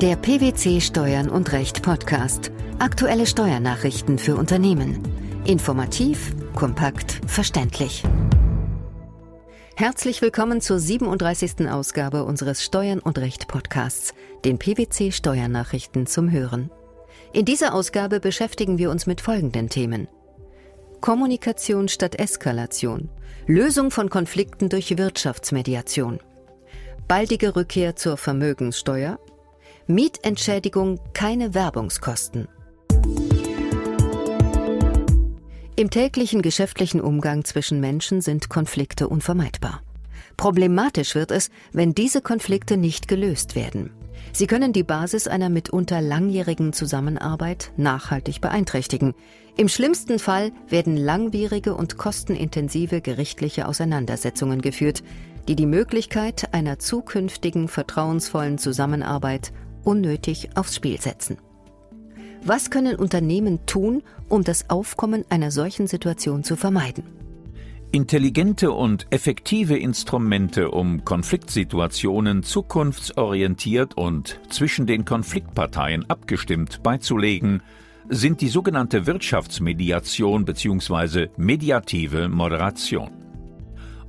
Der PwC Steuern und Recht Podcast. Aktuelle Steuernachrichten für Unternehmen. Informativ, kompakt, verständlich. Herzlich willkommen zur 37. Ausgabe unseres Steuern und Recht Podcasts, den PwC Steuernachrichten zum Hören. In dieser Ausgabe beschäftigen wir uns mit folgenden Themen. Kommunikation statt Eskalation. Lösung von Konflikten durch Wirtschaftsmediation. Baldige Rückkehr zur Vermögenssteuer Mietentschädigung keine Werbungskosten. Im täglichen geschäftlichen Umgang zwischen Menschen sind Konflikte unvermeidbar. Problematisch wird es, wenn diese Konflikte nicht gelöst werden. Sie können die Basis einer mitunter langjährigen Zusammenarbeit nachhaltig beeinträchtigen. Im schlimmsten Fall werden langwierige und kostenintensive gerichtliche Auseinandersetzungen geführt, die die Möglichkeit einer zukünftigen vertrauensvollen Zusammenarbeit unnötig aufs Spiel setzen. Was können Unternehmen tun, um das Aufkommen einer solchen Situation zu vermeiden? Intelligente und effektive Instrumente, um Konfliktsituationen zukunftsorientiert und zwischen den Konfliktparteien abgestimmt beizulegen, sind die sogenannte Wirtschaftsmediation bzw. mediative Moderation.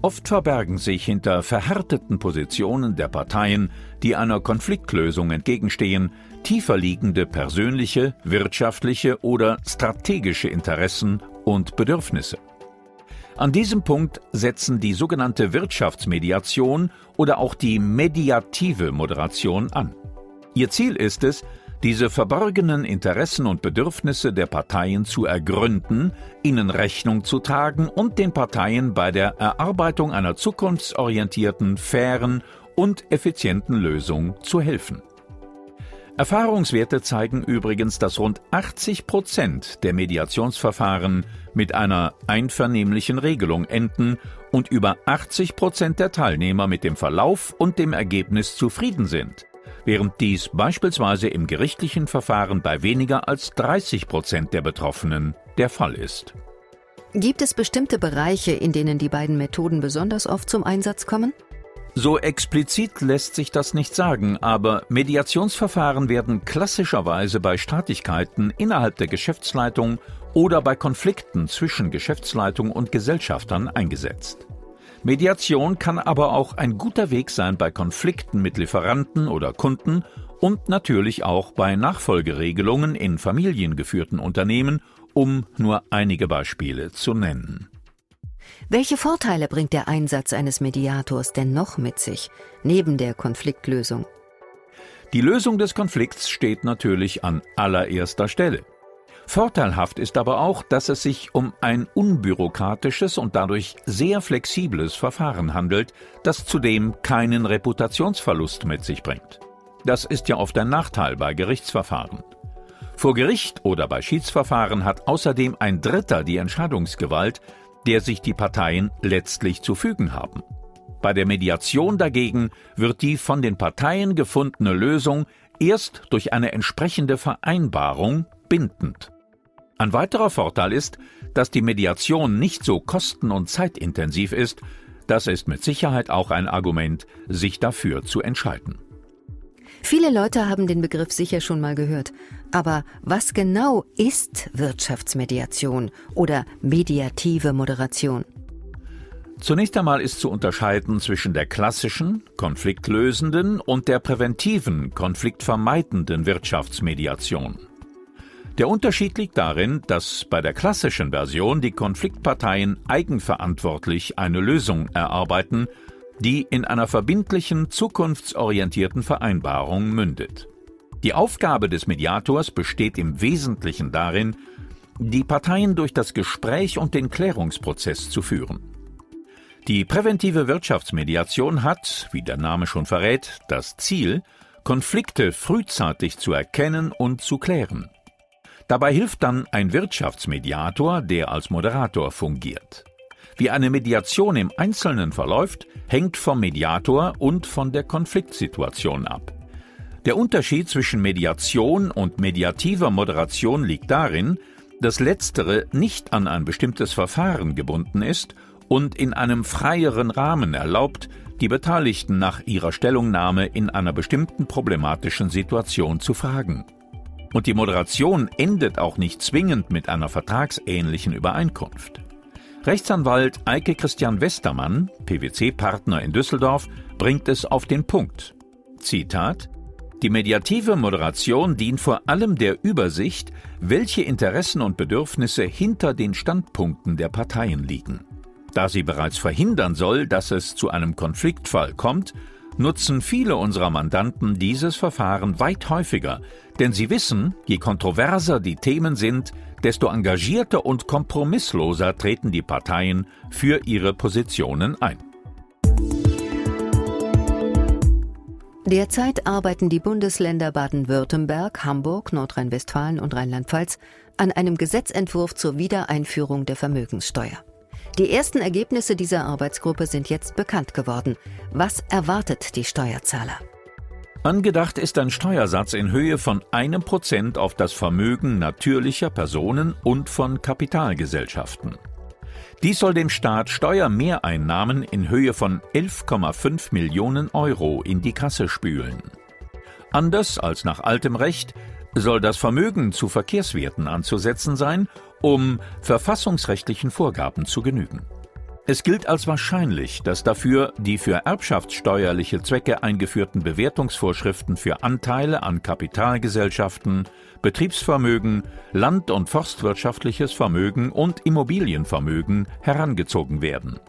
Oft verbergen sich hinter verhärteten Positionen der Parteien, die einer Konfliktlösung entgegenstehen, tiefer liegende persönliche, wirtschaftliche oder strategische Interessen und Bedürfnisse. An diesem Punkt setzen die sogenannte Wirtschaftsmediation oder auch die mediative Moderation an. Ihr Ziel ist es, diese verborgenen Interessen und Bedürfnisse der Parteien zu ergründen, ihnen Rechnung zu tragen und den Parteien bei der Erarbeitung einer zukunftsorientierten, fairen und effizienten Lösung zu helfen. Erfahrungswerte zeigen übrigens, dass rund 80 Prozent der Mediationsverfahren mit einer einvernehmlichen Regelung enden und über 80 Prozent der Teilnehmer mit dem Verlauf und dem Ergebnis zufrieden sind während dies beispielsweise im gerichtlichen Verfahren bei weniger als 30 Prozent der Betroffenen der Fall ist. Gibt es bestimmte Bereiche, in denen die beiden Methoden besonders oft zum Einsatz kommen? So explizit lässt sich das nicht sagen, aber Mediationsverfahren werden klassischerweise bei Streitigkeiten innerhalb der Geschäftsleitung oder bei Konflikten zwischen Geschäftsleitung und Gesellschaftern eingesetzt. Mediation kann aber auch ein guter Weg sein bei Konflikten mit Lieferanten oder Kunden und natürlich auch bei Nachfolgeregelungen in familiengeführten Unternehmen, um nur einige Beispiele zu nennen. Welche Vorteile bringt der Einsatz eines Mediators denn noch mit sich, neben der Konfliktlösung? Die Lösung des Konflikts steht natürlich an allererster Stelle. Vorteilhaft ist aber auch, dass es sich um ein unbürokratisches und dadurch sehr flexibles Verfahren handelt, das zudem keinen Reputationsverlust mit sich bringt. Das ist ja oft ein Nachteil bei Gerichtsverfahren. Vor Gericht oder bei Schiedsverfahren hat außerdem ein Dritter die Entscheidungsgewalt, der sich die Parteien letztlich zu fügen haben. Bei der Mediation dagegen wird die von den Parteien gefundene Lösung erst durch eine entsprechende Vereinbarung bindend. Ein weiterer Vorteil ist, dass die Mediation nicht so kosten- und zeitintensiv ist. Das ist mit Sicherheit auch ein Argument, sich dafür zu entscheiden. Viele Leute haben den Begriff sicher schon mal gehört. Aber was genau ist Wirtschaftsmediation oder mediative Moderation? Zunächst einmal ist zu unterscheiden zwischen der klassischen, konfliktlösenden und der präventiven, konfliktvermeidenden Wirtschaftsmediation. Der Unterschied liegt darin, dass bei der klassischen Version die Konfliktparteien eigenverantwortlich eine Lösung erarbeiten, die in einer verbindlichen, zukunftsorientierten Vereinbarung mündet. Die Aufgabe des Mediators besteht im Wesentlichen darin, die Parteien durch das Gespräch und den Klärungsprozess zu führen. Die präventive Wirtschaftsmediation hat, wie der Name schon verrät, das Ziel, Konflikte frühzeitig zu erkennen und zu klären. Dabei hilft dann ein Wirtschaftsmediator, der als Moderator fungiert. Wie eine Mediation im Einzelnen verläuft, hängt vom Mediator und von der Konfliktsituation ab. Der Unterschied zwischen Mediation und mediativer Moderation liegt darin, dass letztere nicht an ein bestimmtes Verfahren gebunden ist und in einem freieren Rahmen erlaubt, die Beteiligten nach ihrer Stellungnahme in einer bestimmten problematischen Situation zu fragen. Und die Moderation endet auch nicht zwingend mit einer vertragsähnlichen Übereinkunft. Rechtsanwalt Eike Christian Westermann, PwC-Partner in Düsseldorf, bringt es auf den Punkt. Zitat Die mediative Moderation dient vor allem der Übersicht, welche Interessen und Bedürfnisse hinter den Standpunkten der Parteien liegen. Da sie bereits verhindern soll, dass es zu einem Konfliktfall kommt, nutzen viele unserer Mandanten dieses Verfahren weit häufiger, denn sie wissen, je kontroverser die Themen sind, desto engagierter und kompromissloser treten die Parteien für ihre Positionen ein. Derzeit arbeiten die Bundesländer Baden-Württemberg, Hamburg, Nordrhein-Westfalen und Rheinland-Pfalz an einem Gesetzentwurf zur Wiedereinführung der Vermögenssteuer. Die ersten Ergebnisse dieser Arbeitsgruppe sind jetzt bekannt geworden. Was erwartet die Steuerzahler? Angedacht ist ein Steuersatz in Höhe von einem Prozent auf das Vermögen natürlicher Personen und von Kapitalgesellschaften. Dies soll dem Staat Steuermehreinnahmen in Höhe von 11,5 Millionen Euro in die Kasse spülen. Anders als nach altem Recht soll das Vermögen zu Verkehrswerten anzusetzen sein, um verfassungsrechtlichen Vorgaben zu genügen. Es gilt als wahrscheinlich, dass dafür die für erbschaftssteuerliche Zwecke eingeführten Bewertungsvorschriften für Anteile an Kapitalgesellschaften, Betriebsvermögen, land- und forstwirtschaftliches Vermögen und Immobilienvermögen herangezogen werden.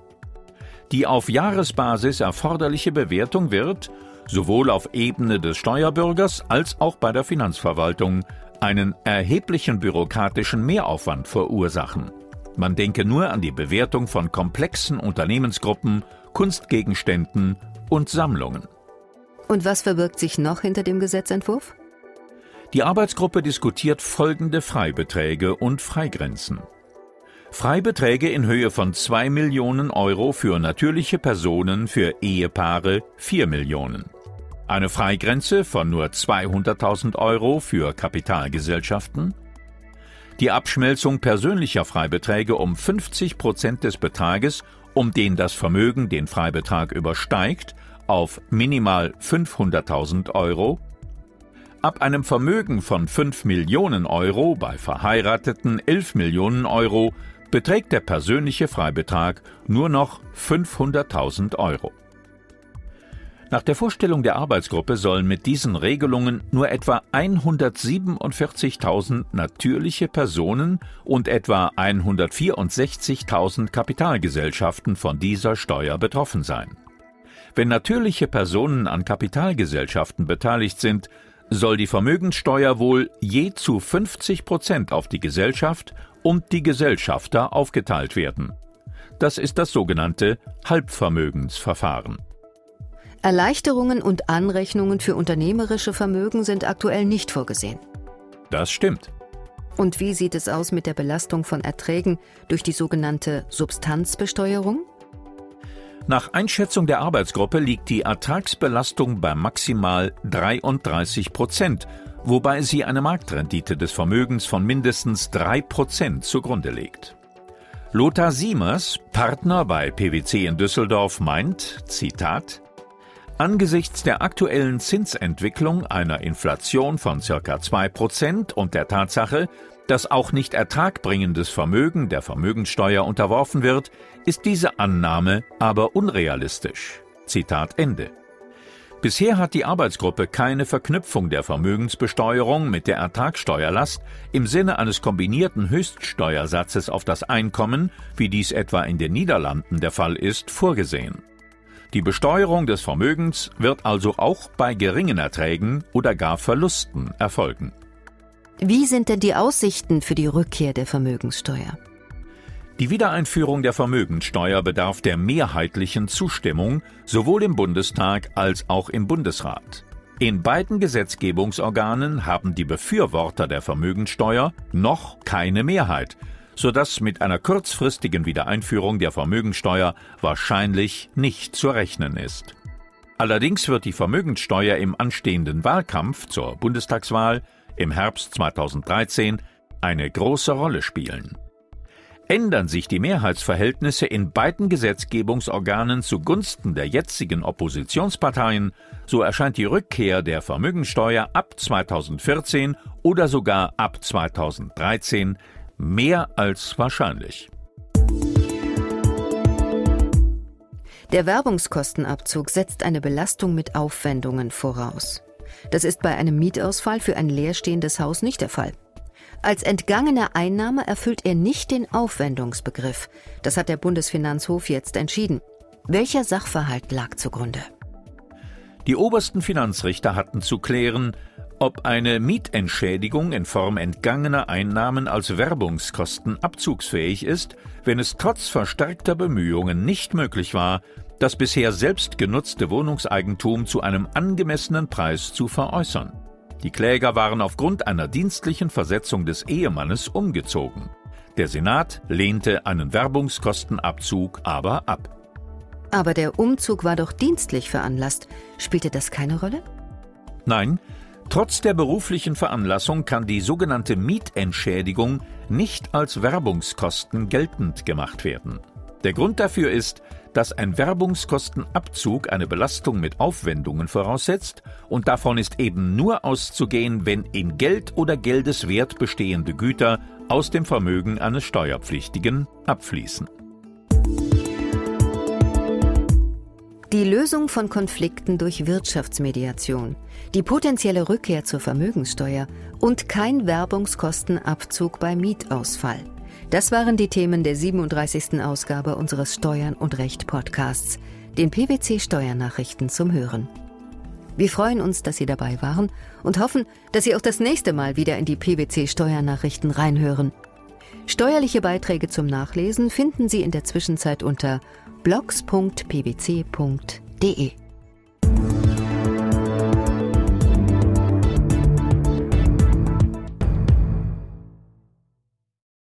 Die auf Jahresbasis erforderliche Bewertung wird, sowohl auf Ebene des Steuerbürgers als auch bei der Finanzverwaltung, einen erheblichen bürokratischen Mehraufwand verursachen. Man denke nur an die Bewertung von komplexen Unternehmensgruppen, Kunstgegenständen und Sammlungen. Und was verbirgt sich noch hinter dem Gesetzentwurf? Die Arbeitsgruppe diskutiert folgende Freibeträge und Freigrenzen. Freibeträge in Höhe von 2 Millionen Euro für natürliche Personen, für Ehepaare 4 Millionen. Eine Freigrenze von nur 200.000 Euro für Kapitalgesellschaften die Abschmelzung persönlicher Freibeträge um 50 Prozent des Betrages, um den das Vermögen den Freibetrag übersteigt, auf minimal 500.000 Euro, ab einem Vermögen von 5 Millionen Euro bei Verheirateten 11 Millionen Euro beträgt der persönliche Freibetrag nur noch 500.000 Euro. Nach der Vorstellung der Arbeitsgruppe sollen mit diesen Regelungen nur etwa 147.000 natürliche Personen und etwa 164.000 Kapitalgesellschaften von dieser Steuer betroffen sein. Wenn natürliche Personen an Kapitalgesellschaften beteiligt sind, soll die Vermögenssteuer wohl je zu 50 Prozent auf die Gesellschaft und die Gesellschafter aufgeteilt werden. Das ist das sogenannte Halbvermögensverfahren. Erleichterungen und Anrechnungen für unternehmerische Vermögen sind aktuell nicht vorgesehen. Das stimmt. Und wie sieht es aus mit der Belastung von Erträgen durch die sogenannte Substanzbesteuerung? Nach Einschätzung der Arbeitsgruppe liegt die Ertragsbelastung bei maximal 33 Prozent, wobei sie eine Marktrendite des Vermögens von mindestens 3 Prozent zugrunde legt. Lothar Siemers, Partner bei PwC in Düsseldorf, meint, Zitat, Angesichts der aktuellen Zinsentwicklung einer Inflation von circa 2% und der Tatsache, dass auch nicht ertragbringendes Vermögen der Vermögenssteuer unterworfen wird, ist diese Annahme aber unrealistisch. Zitat Ende. Bisher hat die Arbeitsgruppe keine Verknüpfung der Vermögensbesteuerung mit der Ertragssteuerlast im Sinne eines kombinierten Höchststeuersatzes auf das Einkommen, wie dies etwa in den Niederlanden der Fall ist, vorgesehen. Die Besteuerung des Vermögens wird also auch bei geringen Erträgen oder gar Verlusten erfolgen. Wie sind denn die Aussichten für die Rückkehr der Vermögenssteuer? Die Wiedereinführung der Vermögenssteuer bedarf der mehrheitlichen Zustimmung sowohl im Bundestag als auch im Bundesrat. In beiden Gesetzgebungsorganen haben die Befürworter der Vermögenssteuer noch keine Mehrheit, sodass mit einer kurzfristigen Wiedereinführung der Vermögensteuer wahrscheinlich nicht zu rechnen ist. Allerdings wird die Vermögenssteuer im anstehenden Wahlkampf zur Bundestagswahl im Herbst 2013 eine große Rolle spielen. Ändern sich die Mehrheitsverhältnisse in beiden Gesetzgebungsorganen zugunsten der jetzigen Oppositionsparteien, so erscheint die Rückkehr der Vermögensteuer ab 2014 oder sogar ab 2013 mehr als wahrscheinlich. Der Werbungskostenabzug setzt eine Belastung mit Aufwendungen voraus. Das ist bei einem Mietausfall für ein leerstehendes Haus nicht der Fall. Als entgangene Einnahme erfüllt er nicht den Aufwendungsbegriff. Das hat der Bundesfinanzhof jetzt entschieden. Welcher Sachverhalt lag zugrunde? Die obersten Finanzrichter hatten zu klären, ob eine Mietentschädigung in Form entgangener Einnahmen als Werbungskosten abzugsfähig ist, wenn es trotz verstärkter Bemühungen nicht möglich war, das bisher selbst genutzte Wohnungseigentum zu einem angemessenen Preis zu veräußern. Die Kläger waren aufgrund einer dienstlichen Versetzung des Ehemannes umgezogen. Der Senat lehnte einen Werbungskostenabzug aber ab. Aber der Umzug war doch dienstlich veranlasst. Spielte das keine Rolle? Nein, trotz der beruflichen Veranlassung kann die sogenannte Mietentschädigung nicht als Werbungskosten geltend gemacht werden. Der Grund dafür ist, dass ein Werbungskostenabzug eine Belastung mit Aufwendungen voraussetzt und davon ist eben nur auszugehen, wenn in Geld oder Geldeswert bestehende Güter aus dem Vermögen eines Steuerpflichtigen abfließen. Die Lösung von Konflikten durch Wirtschaftsmediation, die potenzielle Rückkehr zur Vermögenssteuer und kein Werbungskostenabzug bei Mietausfall. Das waren die Themen der 37. Ausgabe unseres Steuern und Recht Podcasts, den PwC Steuernachrichten zum Hören. Wir freuen uns, dass Sie dabei waren und hoffen, dass Sie auch das nächste Mal wieder in die PwC Steuernachrichten reinhören. Steuerliche Beiträge zum Nachlesen finden Sie in der Zwischenzeit unter blogs.pwc.de.